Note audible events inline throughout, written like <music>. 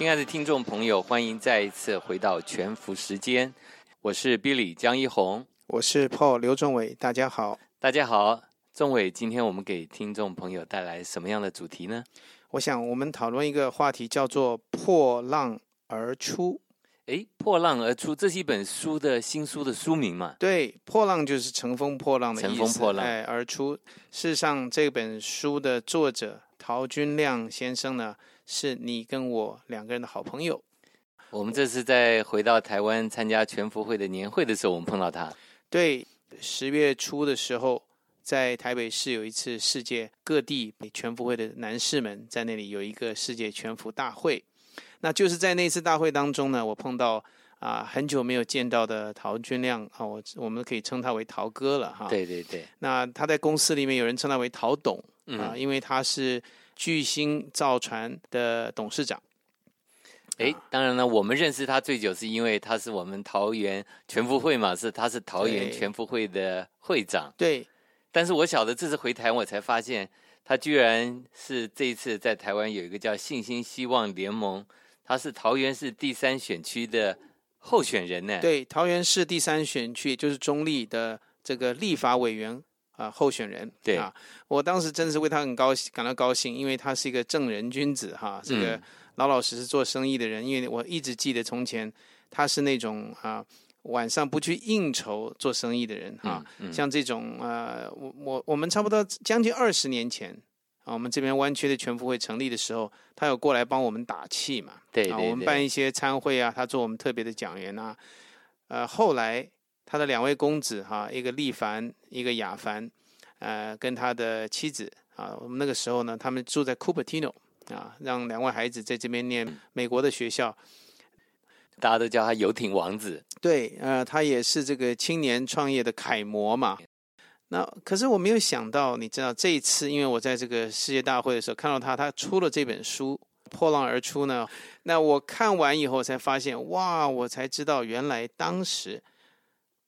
亲爱的听众朋友，欢迎再一次回到全福时间。我是 Billy 江一红，我是 Paul 刘仲伟，大家好。大家好，仲伟，今天我们给听众朋友带来什么样的主题呢？我想我们讨论一个话题，叫做“破浪而出”。诶，破浪而出，这是一本书的新书的书名嘛？对，破浪就是乘风破浪的意思。乘风破浪，哎，而出。事实上，这本书的作者陶君亮先生呢，是你跟我两个人的好朋友。我们这次在回到台湾参加全福会的年会的时候，我们碰到他。对，十月初的时候，在台北市有一次世界各地全福会的男士们在那里有一个世界全福大会。那就是在那次大会当中呢，我碰到啊很久没有见到的陶君亮啊，我我们可以称他为陶哥了哈。对对对。那他在公司里面有人称他为陶董啊，因为他是巨星造船的董事长。哎，当然了，我们认识他最久是因为他是我们桃园全福会嘛，是他是桃园全福会的会长。对。但是我晓得这次回台，我才发现他居然是这一次在台湾有一个叫信心希望联盟。他是桃园市第三选区的候选人呢。对，桃园市第三选区就是中立的这个立法委员啊候选人。对啊，我当时真的是为他很高兴，感到高兴，因为他是一个正人君子哈，这个老老实实做生意的人。因为我一直记得从前他是那种啊晚上不去应酬做生意的人哈，像这种呃我我我们差不多将近二十年前。啊，我们这边湾区的全福会成立的时候，他有过来帮我们打气嘛？对，啊，我们办一些参会啊，他做我们特别的讲员啊。呃，后来他的两位公子哈，一个利凡，一个雅凡，呃，跟他的妻子啊，我们那个时候呢，他们住在 Cupertino 啊，让两位孩子在这边念美国的学校，大家都叫他游艇王子。对，呃，他也是这个青年创业的楷模嘛。那可是我没有想到，你知道这一次，因为我在这个世界大会的时候看到他，他出了这本书《破浪而出》呢。那我看完以后才发现，哇！我才知道原来当时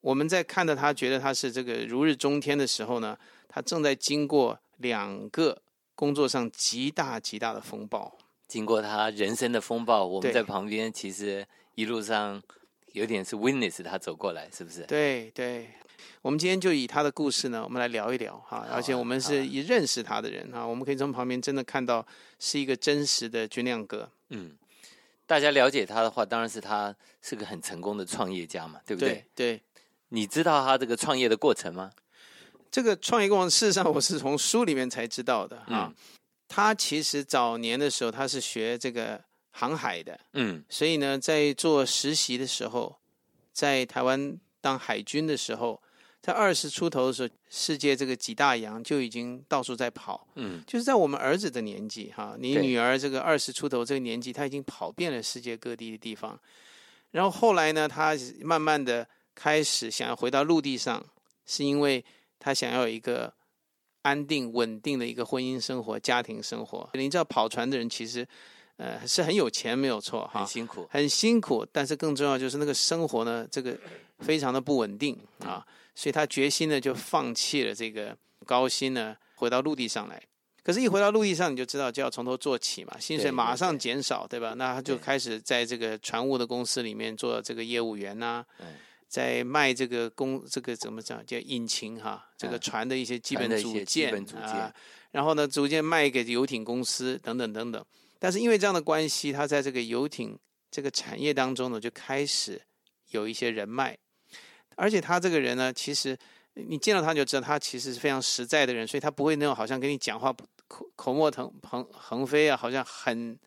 我们在看到他，觉得他是这个如日中天的时候呢，他正在经过两个工作上极大极大的风暴，经过他人生的风暴，我们在旁边其实一路上有点是 witness 他走过来，是不是？对对。我们今天就以他的故事呢，我们来聊一聊哈，而且我们是以认识他的人哈，我们可以从旁边真的看到是一个真实的军亮哥。嗯，大家了解他的话，当然是他是个很成功的创业家嘛，对不对？对。你知道他这个创业的过程吗？这个创业过程，事实上我是从书里面才知道的啊。他其实早年的时候他是学这个航海的，嗯，所以呢，在做实习的时候，在台湾。当海军的时候，在二十出头的时候，世界这个几大洋就已经到处在跑。嗯，就是在我们儿子的年纪哈，你女儿这个二十出头这个年纪，他已经跑遍了世界各地的地方。然后后来呢，他慢慢的开始想要回到陆地上，是因为他想要有一个安定稳定的一个婚姻生活、家庭生活。你知道，跑船的人其实呃是很有钱，没有错哈，很辛苦，很辛苦。但是更重要就是那个生活呢，这个。非常的不稳定啊，所以他决心呢就放弃了这个高薪呢，回到陆地上来。可是，一回到陆地上，你就知道就要从头做起嘛，薪水马上减少，对吧？那他就开始在这个船务的公司里面做这个业务员呐，在卖这个工这个怎么讲叫引擎哈，这个船的一些基本组件啊，然后呢，逐渐卖给游艇公司等等等等。但是因为这样的关系，他在这个游艇这个产业当中呢，就开始有一些人脉。而且他这个人呢，其实你见到他就知道，他其实是非常实在的人，所以他不会那种好像跟你讲话口口沫腾横横飞啊，好像很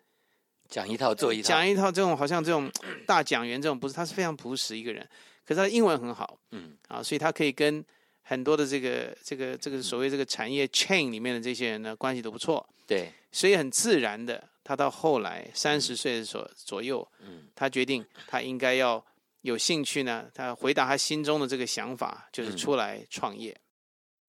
讲一套做一套，讲一套这种好像这种大讲员这种不是，他是非常朴实一个人。可是他的英文很好，嗯。啊，所以他可以跟很多的这个这个这个所谓这个产业 chain 里面的这些人呢关系都不错，对，所以很自然的他到后来三十岁的时候左右，嗯。他决定他应该要有兴趣呢，他回答他心中的这个想法，就是嗯。出来创业。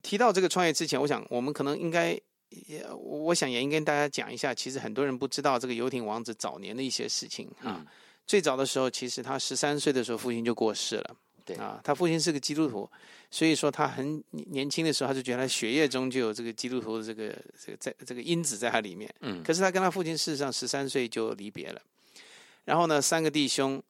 提到这个创业之前，我想我们可能应该，也我想也应该跟大家讲一下，其实很多人不知道这个游艇王子早年的一些事情啊。嗯最早的时候，其实他十三岁的时候，父亲就过世了。对啊，他父亲是个基督徒，所以说他很年轻的时候，他就觉得他血液中就有这个基督徒的这个这个在这个因子在他里面。嗯可是他跟他父亲事实上十三岁就离别了。然后呢，三个弟兄，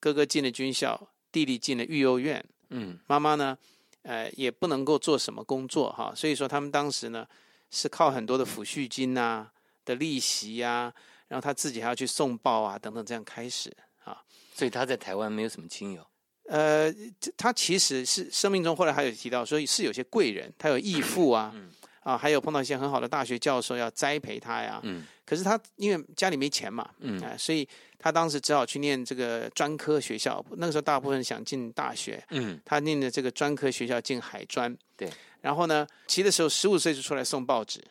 哥哥进了军校，弟弟进了育幼院，嗯妈妈呢，呃，也不能够做什么工作哈，所以说他们当时呢是靠很多的抚恤金呐、的利息呀、然后他自己还要去送报啊等等这样开始啊。所以他在台湾没有什么亲友。呃，他其实是生命中后来还有提到，所以是有些贵人，他有义父啊，嗯啊，还有碰到一些很好的大学教授要栽培他呀。嗯可是他因为家里没钱嘛，嗯啊、所以他当时只好去念这个专科学校。那个时候大部分想进大学，嗯他念的这个专科学校进海专。对。然后呢，其实的时候十五岁就出来送报纸。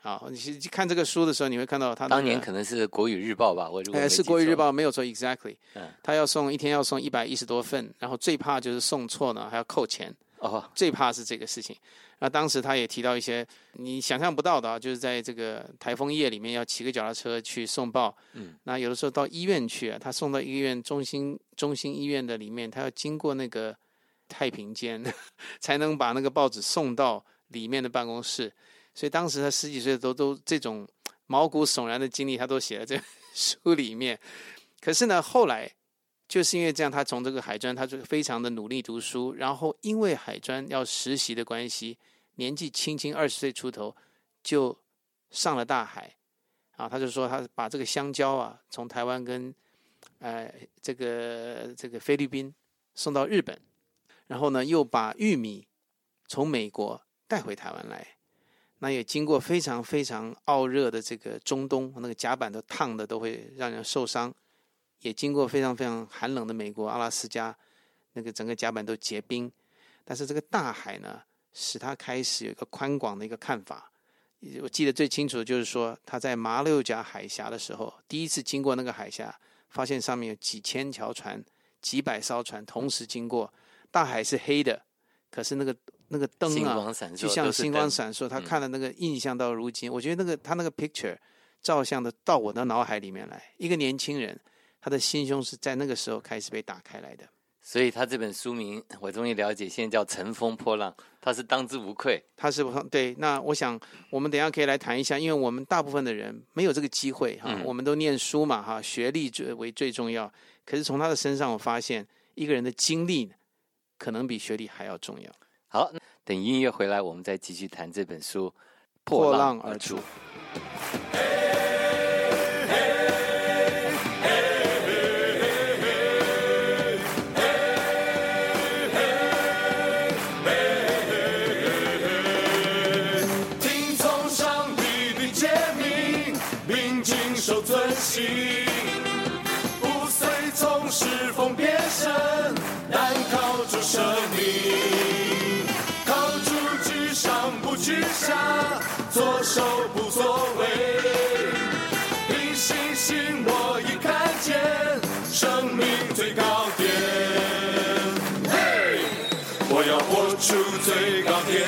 好，你其实看这个书的时候，你会看到他、那个、当年可能是《国语日报》吧，我如果是《。国语日报》没有错，exactly。嗯他要送一天要送一百一十多份，然后最怕就是送错呢，还要扣钱，哦，最怕是这个事情。那当时他也提到一些你想象不到的啊，就是在这个台风夜里面要骑个脚踏车去送报。嗯，那有的时候到医院去啊，他送到医院中心中心医院的里面，他要经过那个太平间，<laughs> 才能把那个报纸送到里面的办公室。所以当时他十几岁都都这种毛骨悚然的经历，他都写在这 <laughs> 书里面。可是呢，后来就是因为这样，他从这个海专，他就非常的努力读书，然后因为海专要实习的关系，年纪轻轻二十岁出头就上了大海啊。他就说他把这个香蕉啊，从台湾跟呃这个这个菲律宾送到日本，然后呢又把玉米从美国带回台湾来。那也经过非常非常傲热的这个中东，那个甲板都烫的都会让人受伤，也经过非常非常寒冷的美国阿拉斯加，那个整个甲板都结冰。但是这个大海呢，使他开始有一个宽广的一个看法。我记得最清楚的就是说，他在马六甲海峡的时候，第一次经过那个海峡，发现上面有几千条船、几百艘船同时经过，大海是黑的，可是那个那个灯啊，就像星光闪烁，他嗯看了那个印象到如今，我觉得那个他那个 picture 照相的到我的脑海里面来，一个年轻人，他的心胸是在那个时候开始被打开来的。所以他这本书名我终于了解，现在叫《乘风破浪》，他是当之无愧。他是不对，那我想我们等一下可以来谈一下，因为我们大部分的人没有这个机会哈，嗯我们都念书嘛哈，学历最为最重要。可是从他的身上，我发现一个人的经历可能比学历还要重要。好，等音乐回来，我们再继续谈这本书《破浪浪而出。高点。嘿，我要活出最高点。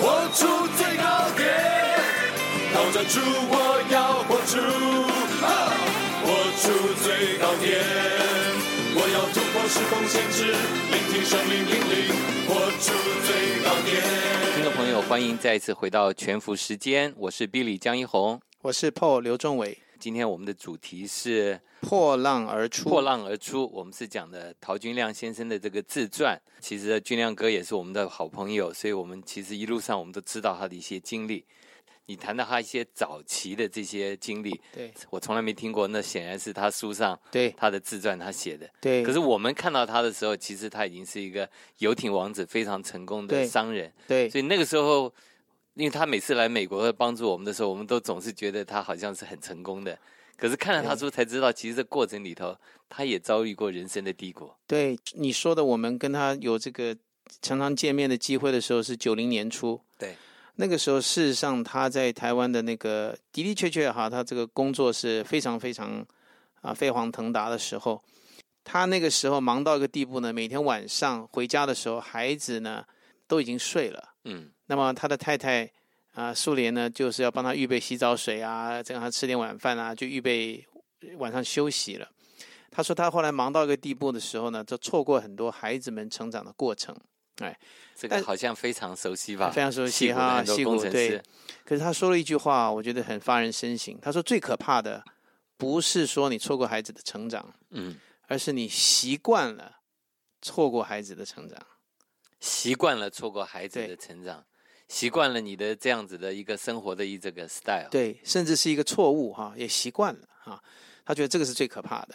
活出最高点，挑战出我要活出，活出最高点，我要突破时空限制，聆听生命引领，活出最高点。听众朋友，欢迎再一次回到全服时间，我是 Billy 江一红。我是 Paul 刘仲伟，今天我们的主题是破浪而出。破浪而出，我们是讲的陶君亮先生的这个自传。其实君亮哥也是我们的好朋友，所以我们其实一路上我们都知道他的一些经历。你谈到他一些早期的这些经历，对我从来没听过，那显然是他书上对他的自传他写的。对，可是我们看到他的时候，其实他已经是一个游艇王子，非常成功的商人。对所以那个时候，因为他每次来美国帮助我们的时候，我们都总是觉得他好像是很成功的。可是看了他书才知道，其实这过程里头，他也遭遇过人生的低谷。对你说的，我们跟他有这个常常见面的机会的时候是九零年初。对，那个时候事实上他在台湾的那个的的确确哈，他这个工作是非常非常啊飞黄腾达的时候，他那个时候忙到一个地步呢，每天晚上回家的时候，孩子呢都已经睡了，嗯那么他的太太啊苏联呢，就是要帮他预备洗澡水啊，再让他吃点晚饭啊，就预备晚上休息了。他说他后来忙到一个地步的时候呢，就错过很多孩子们成长的过程。哎这个好像非常熟悉吧？<laughs> 非常熟悉哈很多戏骨对可是他说了一句话，我觉得很发人深省。他说最可怕的不是说你错过孩子的成长，嗯，而是你习惯了错过孩子的成长。习惯了错过孩子的成长，习惯了你的这样子的一个生活的一这个 style。对，甚至是一个错误哈，也习惯了哈。他觉得这个是最可怕的。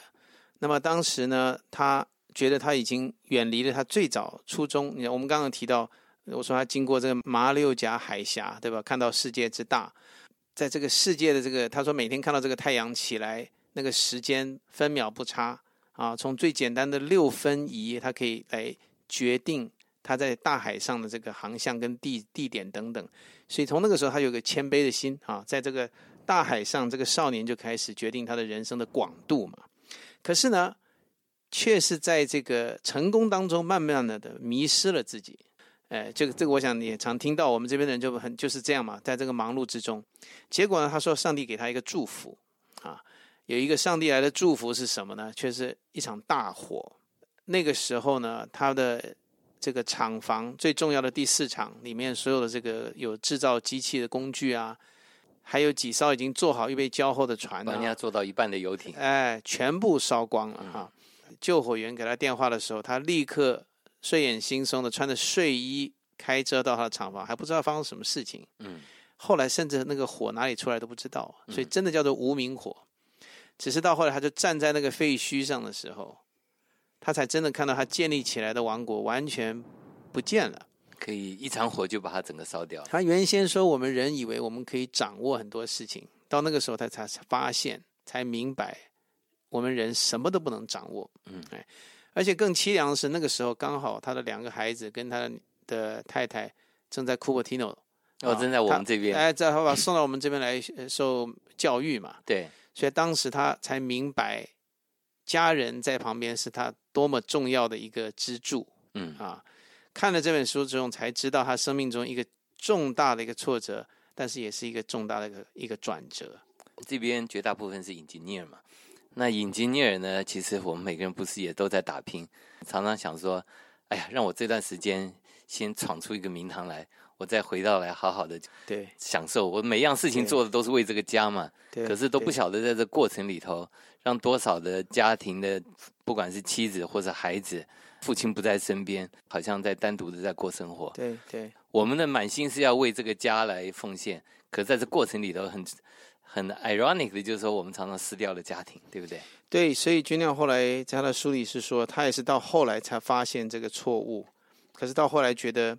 那么当时呢，他觉得他已经远离了他最早初衷。你看，我们刚刚提到，我说他经过这个马六甲海峡，对吧？看到世界之大，在这个世界的这个，他说每天看到这个太阳起来，那个时间分秒不差啊，从最简单的六分仪，他可以来决定他在大海上的这个航向跟地地点等等。所以从那个时候，他有个谦卑的心啊，在这个大海上，这个少年就开始决定他的人生的广度嘛。可是呢，却是在这个成功当中，慢慢的的迷失了自己。哎，这个这个，我想你也常听到，我们这边的人就很就是这样嘛，在这个忙碌之中，结果呢，他说上帝给他一个祝福啊，有一个上帝来的祝福是什么呢？却是一场大火。那个时候呢，他的这个厂房最重要的第四厂里面，所有的这个有制造机器的工具啊，还有几艘已经做好预备交货的船把人家啊，做到一半的游艇，哎，全部烧光了哈。救火员给他电话的时候，他立刻睡眼惺忪的穿着睡衣开车到他的厂房，还不知道发生什么事情。嗯，后来甚至那个火哪里出来都不知道，所以真的叫做无名火。只是到后来，他就站在那个废墟上的时候，他才真的看到他建立起来的王国完全不见了。可以一场火就把它整个烧掉。他原先说我们人以为我们可以掌握很多事情，到那个时候他才发现，才明白我们人什么都不能掌握。嗯，哎，而且更凄凉的是，那个时候刚好他的两个孩子跟他的太太正在库珀提诺，哦，正在我们这边，哎，在他把送到我们这边来呃受教育嘛，对，所以当时他才明白，家人在旁边是他多么重要的一个支柱。嗯，啊，看了这本书之后，才知道他生命中一个重大的一个挫折，但是也是一个重大的一个一个转折。这边绝大部分是 engineer 嘛，那 engineer 呢，其实我们每个人不是也都在打拼，常常想说，哎呀，让我这段时间先闯出一个名堂来，我再回到来好好的对享受。我每样事情做的都是为这个家嘛，对，可是都不晓得在这过程里头，让多少的家庭的，不管是妻子或者孩子，父亲不在身边，好像在单独的在过生活。对对我们的满心是要为这个家来奉献，可在这过程里头很很 ironic 的，就是说我们常常失掉了家庭，对不对？对，所以君亮后来在他的书里是说，他也是到后来才发现这个错误，可是到后来觉得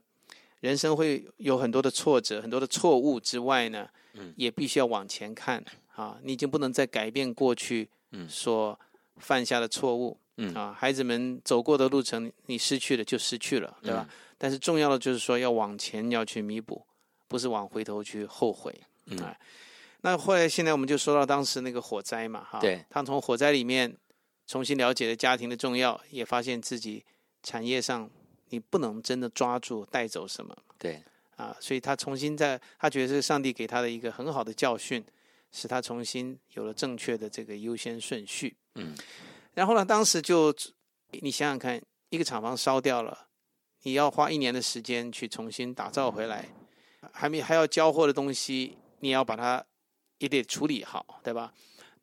人生会有很多的挫折、很多的错误之外呢，嗯也必须要往前看啊，你已经不能再改变过去嗯所犯下的错误。嗯啊，孩子们走过的路程，你失去了就失去了，对吧？但是重要的就是说要往前要去弥补，不是往回头去后悔。嗯哎，那后来现在我们就说到当时那个火灾嘛，哈，对，他从火灾里面重新了解了家庭的重要，也发现自己产业上你不能真的抓住带走什么对，啊，所以他重新在他觉得是上帝给他的一个很好的教训，使他重新有了正确的这个优先顺序。嗯，然后呢，当时就你想想看，一个厂房烧掉了，你要花一年的时间去重新打造回来，还没还要交货的东西，你要把它也得处理好，对吧？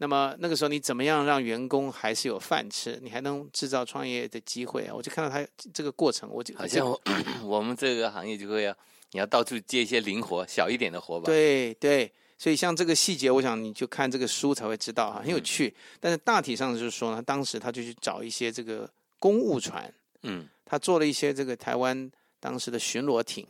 那么那个时候你怎么样让员工还是有饭吃，你还能制造创业的机会啊？我就看到他这个过程，我就好像我 <clears throat> 我们这个行业就会要你要到处接一些灵活小一点的活吧？，对对，所以像这个细节，我想你就看这个书才会知道啊，很有趣。但是大体上就是说呢，当时他就去找一些这个公务船，嗯他做了一些这个台湾当时的巡逻艇，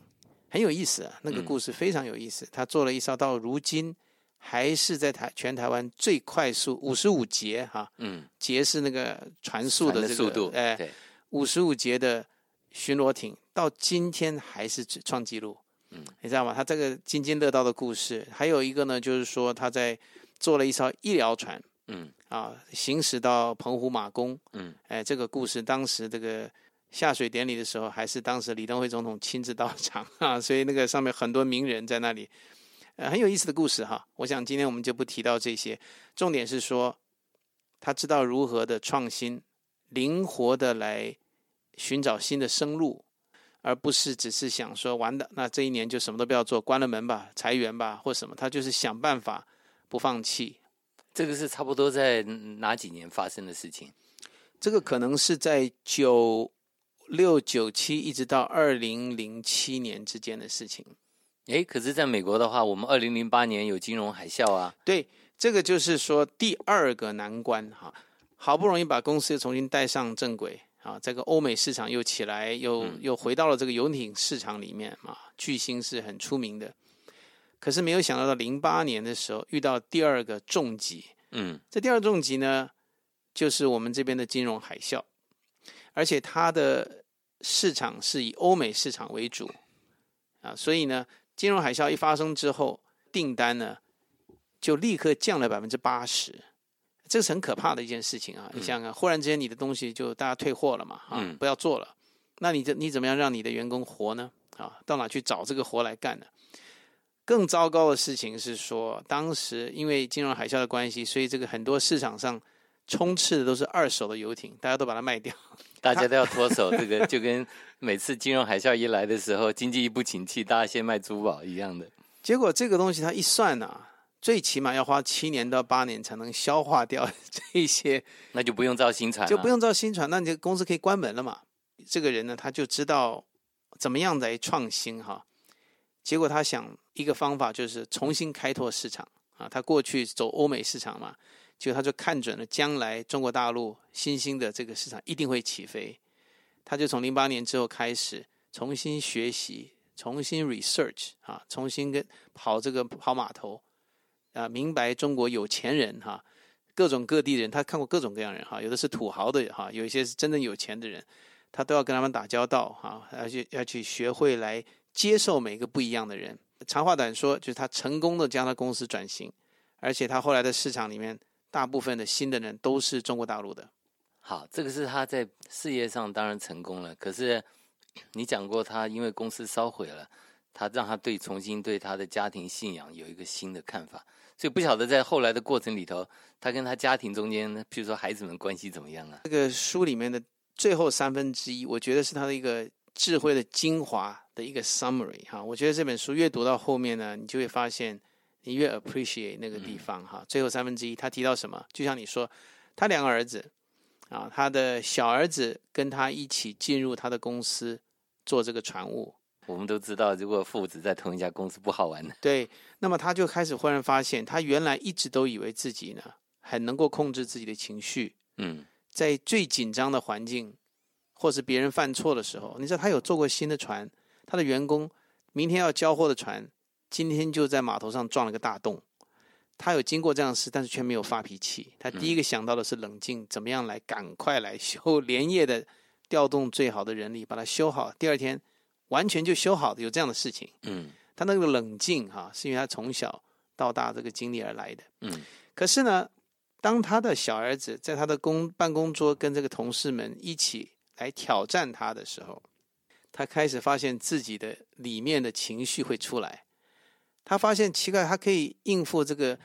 很有意思啊，那个嗯故事非常有意思。他做了一艘到如今还是在台全台湾最快速五十五节哈、嗯，节是那个船速的这个速度，哎，对，五十五节的巡逻艇到今天还是创纪录。嗯，你知道吗？他这个津津乐道的故事，还有一个呢，就是说他在做了一艘医疗船嗯啊，行驶到澎湖马公，嗯，哎，这个故事当时这个下水典礼的时候，还是当时李登辉总统亲自到场啊，所以那个上面很多名人在那里，呃，很有意思的故事哈。我想今天我们就不提到这些，重点是说他知道如何的创新，灵活的来寻找新的生路，而不是只是想说完的，那这一年就什么都不要做，关了门吧，裁员吧，或什么，他就是想办法不放弃。这个是差不多在哪几年发生的事情？这个可能是在九六九七一直到二零零七年之间的事情。诶，可是在美国的话，我们二零零八年有金融海啸啊，对，这个就是说第二个难关哈，好不容易把公司重新带上正轨啊，这个欧美市场又起来，又嗯。又回到了这个游艇市场里面啊，巨星是很出名的。可是没有想到，到零八年的时候遇到第二个重疾，嗯。这第二重疾呢，就是我们这边的金融海啸，而且它的市场是以欧美市场为主啊，所以呢，金融海啸一发生之后，订单呢就立刻降了百分之八十，这是很可怕的一件事情啊！你想想看，忽然之间你的东西就大家退货了嘛，啊，嗯不要做了，那你这你怎么样让你的员工活呢？啊，到哪去找这个活来干呢？更糟糕的事情是说，当时因为金融海啸的关系，所以这个很多市场上充斥的都是二手的游艇，大家都把它卖掉。大家都要脱手，这个就跟每次金融海啸一来的时候，经济一不景气，大家先卖珠宝一样的。结果这个东西它一算啊，最起码要花七年到八年才能消化掉 <laughs> 这些，那就不用造新船，就不用造新船，那你这个公司可以关门了嘛？这个人呢，他就知道怎么样来创新哈。结果他想一个方法，就是重新开拓市场啊。他过去走欧美市场嘛，结果他就看准了将来中国大陆新兴的这个市场一定会起飞。他就从零八年之后开始重新学习，重新 research 啊，重新跟跑这个跑码头啊，明白中国有钱人哈，各种各地人，他看过各种各样人哈，有的是土豪的哈，有一些是真正有钱的人，他都要跟他们打交道哈，而且要去学会来接受每个不一样的人。长话短说，就是他成功的将他公司转型，而且他后来的市场里面，大部分的新的人都是中国大陆的。好，这个是他在事业上当然成功了，可是你讲过他因为公司烧毁了，他让他对重新对他的家庭信仰有一个新的看法，所以不晓得在后来的过程里头，他跟他家庭中间，譬如说孩子们关系怎么样啊？这个书里面的最后三分之一，我觉得是他的一个智慧的精华的一个 summary 哈。我觉得这本书阅读到后面呢，你就会发现你越 appreciate 那个地方哈。最后三分之一，他提到什么？就像你说，他两个儿子啊，他的小儿子跟他一起进入他的公司做这个船务，我们都知道，如果父子在同一家公司不好玩的。对，那么他就开始忽然发现，他原来一直都以为自己呢很能够控制自己的情绪，嗯在最紧张的环境，或是别人犯错的时候，你知道他有做过新的船，他的员工明天要交货的船，今天就在码头上撞了个大洞。他有经过这样的事，但是却没有发脾气。他第一个想到的是冷静，怎么样来赶快来修，连夜的调动最好的人力把它修好，第二天完全就修好的，有这样的事情。嗯他那个冷静哈、是因为他从小到大这个经历而来的。嗯可是呢，当他的小儿子在他的工办公桌跟这个同事们一起来挑战他的时候，他开始发现自己的里面的情绪会出来。他发现奇怪，他可以应付这个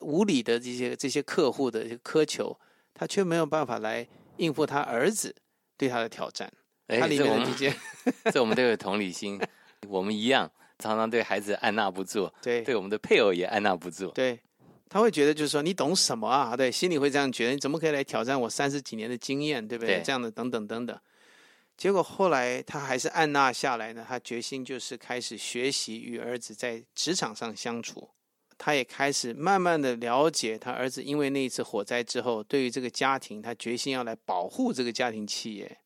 无理的这些这些客户的苛求，他却没有办法来应付他儿子对他的挑战。哎他里这我们面的这些 <laughs> 这我们都有同理心，我们一样常常对孩子按捺不住，对对我们的配偶也按捺不住。对，他会觉得就是说你懂什么啊？对，心里会这样觉得，你怎么可以来挑战我三十几年的经验，对不对？对这样的等等等等。结果后来他还是按捺下来呢，他决心就是开始学习与儿子在职场上相处。他也开始慢慢的了解他儿子，因为那一次火灾之后，对于这个家庭，他决心要来保护这个家庭企业。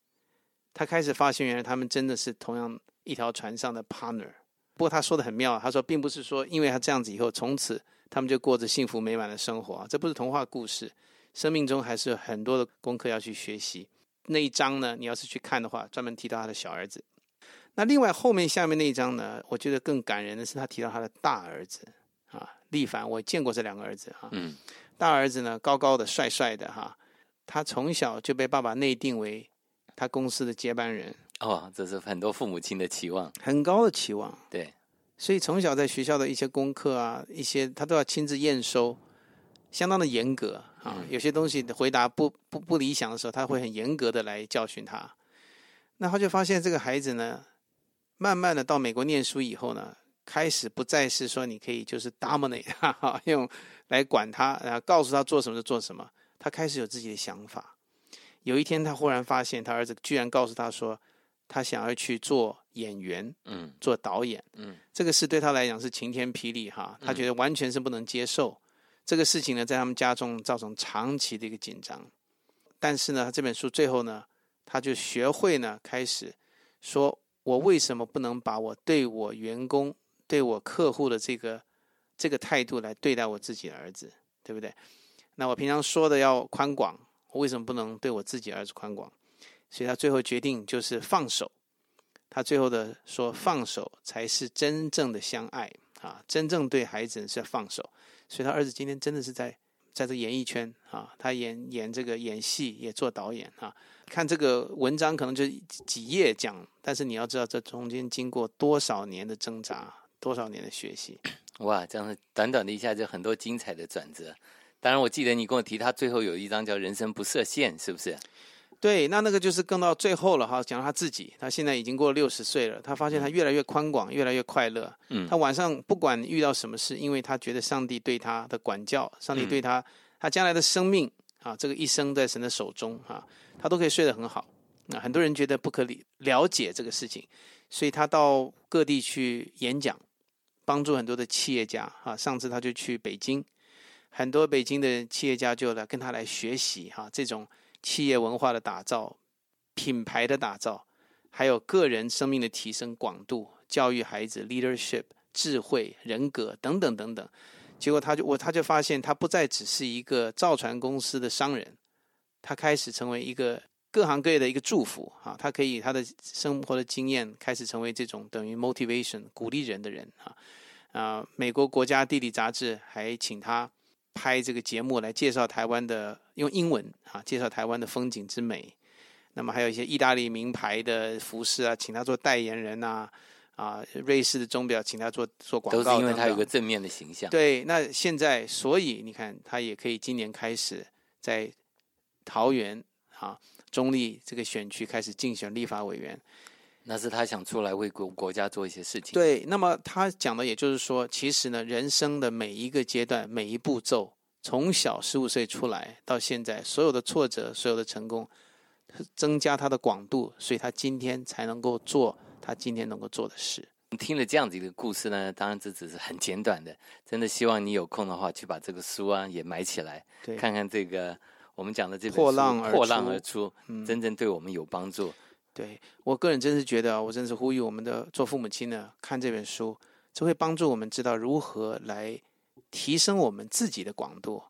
他开始发现，原来他们真的是同样一条船上的 partner。不过他说的很妙，他说并不是说因为他这样子以后，从此他们就过着幸福美满的生活，这不是童话故事，生命中还是有很多的功课要去学习。那一章呢，你要是去看的话，专门提到他的小儿子。那另外后面下面那一章呢，我觉得更感人的是他提到他的大儿子啊，力凡，我见过这两个儿子哈。嗯大儿子呢，高高的、帅帅的哈，他从小就被爸爸内定为他公司的接班人，哦，这是很多父母亲的期望。很高的期望。对，所以从小在学校的一些功课啊，一些他都要亲自验收，相当的严格啊。嗯有些东西的回答不不不理想的时候，他会很严格的来教训他。那他就发现这个孩子呢，慢慢的到美国念书以后呢，开始不再是说你可以就是 dominate 他哈，<laughs> 用来管他，然后告诉他做什么就做什么。他开始有自己的想法。有一天，他忽然发现他儿子居然告诉他说，他想要去做演员，嗯做导演。嗯这个事对他来讲是晴天霹雳哈，他觉得完全是不能接受。这个事情呢，在他们家中造成长期的一个紧张。但是呢，这本书最后呢，他就学会呢，开始说我为什么不能把我对我员工、对我客户的这个这个态度来对待我自己的儿子，对不对？那我平常说的要宽广，我为什么不能对我自己儿子宽广？所以他最后决定就是放手。他最后的说，放手才是真正的相爱啊！真正对孩子是要放手。所以他儿子今天真的是在在这演艺圈啊，他演演这个演戏，也做导演啊。看这个文章可能就几页讲，但是你要知道这中间经过多少年的挣扎，多少年的学习。<coughs> 哇，这样短短的一下就很多精彩的转折。当然，我记得你跟我提，他最后有一张叫“人生不设限”，是不是？对，那那个就是更到最后了哈，讲到他自己，他现在已经过六十岁了，他发现他越来越宽广，越来越快乐。嗯他晚上不管遇到什么事，因为他觉得上帝对他的管教，上帝对他、他将来的生命啊，这个一生在神的手中啊，他都可以睡得很好。那很多人觉得不可理了解这个事情，所以他到各地去演讲，帮助很多的企业家啊。上次他就去北京，很多北京的企业家就来跟他来学习哈、这种企业文化的打造、品牌的打造，还有个人生命的提升广度、教育孩子 leadership、智慧、人格等等等等。结果他就我他就发现，他不再只是一个造船公司的商人，他开始成为一个各行各业的一个祝福啊。他可以他的生活的经验开始成为这种等于 motivation 鼓励人的人啊啊。美国国家地理杂志还请他拍这个节目来介绍台湾的用英文啊介绍台湾的风景之美。那么还有一些意大利名牌的服饰啊，请他做代言人呐、啊，瑞士的钟表请他做做广告都是因为他有个正面的形象。对，那现在所以你看，他也可以今年开始在桃园啊中立这个选区开始竞选立法委员。那是他想出来为国国家做一些事情。，对，那么他讲的也就是说，其实呢，人生的每一个阶段、每一步骤，从小十五岁出来到现在，所有的挫折、所有的成功，增加他的广度，所以他今天才能够做他今天能够做的事。听了这样子一个故事呢，当然这只是很简短的，真的希望你有空的话去把这个书啊也买起来，看看这个我们讲的这本书破浪而破浪出而出，嗯真正对我们有帮助。对我个人真是觉得，我真是呼吁我们的做父母亲呢，看这本书，这会帮助我们知道如何来提升我们自己的广度，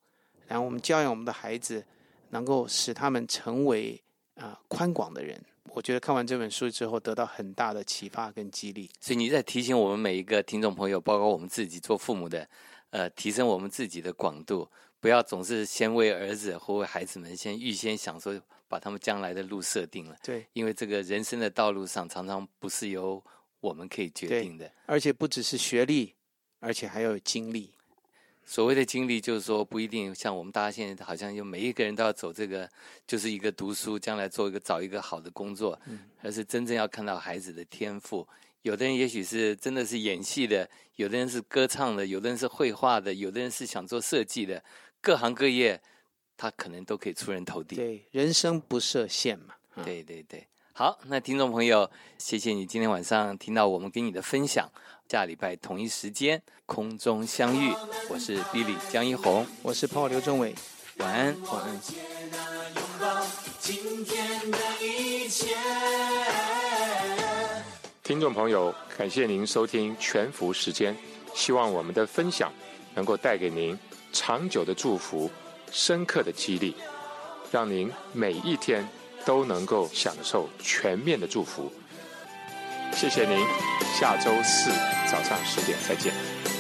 然后我们教养我们的孩子，能够使他们成为啊、宽广的人。我觉得看完这本书之后，得到很大的启发跟激励。所以你在提醒我们每一个听众朋友，包括我们自己做父母的，呃，提升我们自己的广度，不要总是先为儿子或为孩子们先预先想说把他们将来的路设定了，对，因为这个人生的道路上常常不是由我们可以决定的。而且不只是学历，而且还要有经历。所谓的经历，就是说不一定像我们大家现在好像有每一个人都要走这个，就是一个读书，将来做一个找一个好的工作，而是真正要看到孩子的天赋。有的人也许是真的是演戏的，有的人是歌唱的，有的人是绘画的，有的人是想做设计的，各行各业他可能都可以出人头地。对，人生不设限嘛。啊对对对，好，那听众朋友，谢谢你今天晚上听到我们给你的分享。下礼拜同一时间空中相遇，我是 Billy 江一红，我是泡刘忠伟，晚安。晚安。拥抱今天的一切。听众朋友，感谢您收听全福时间，希望我们的分享能够带给您长久的祝福、深刻的激励，让您每一天都能够享受全面的祝福。谢谢您，下周四早上十点再见。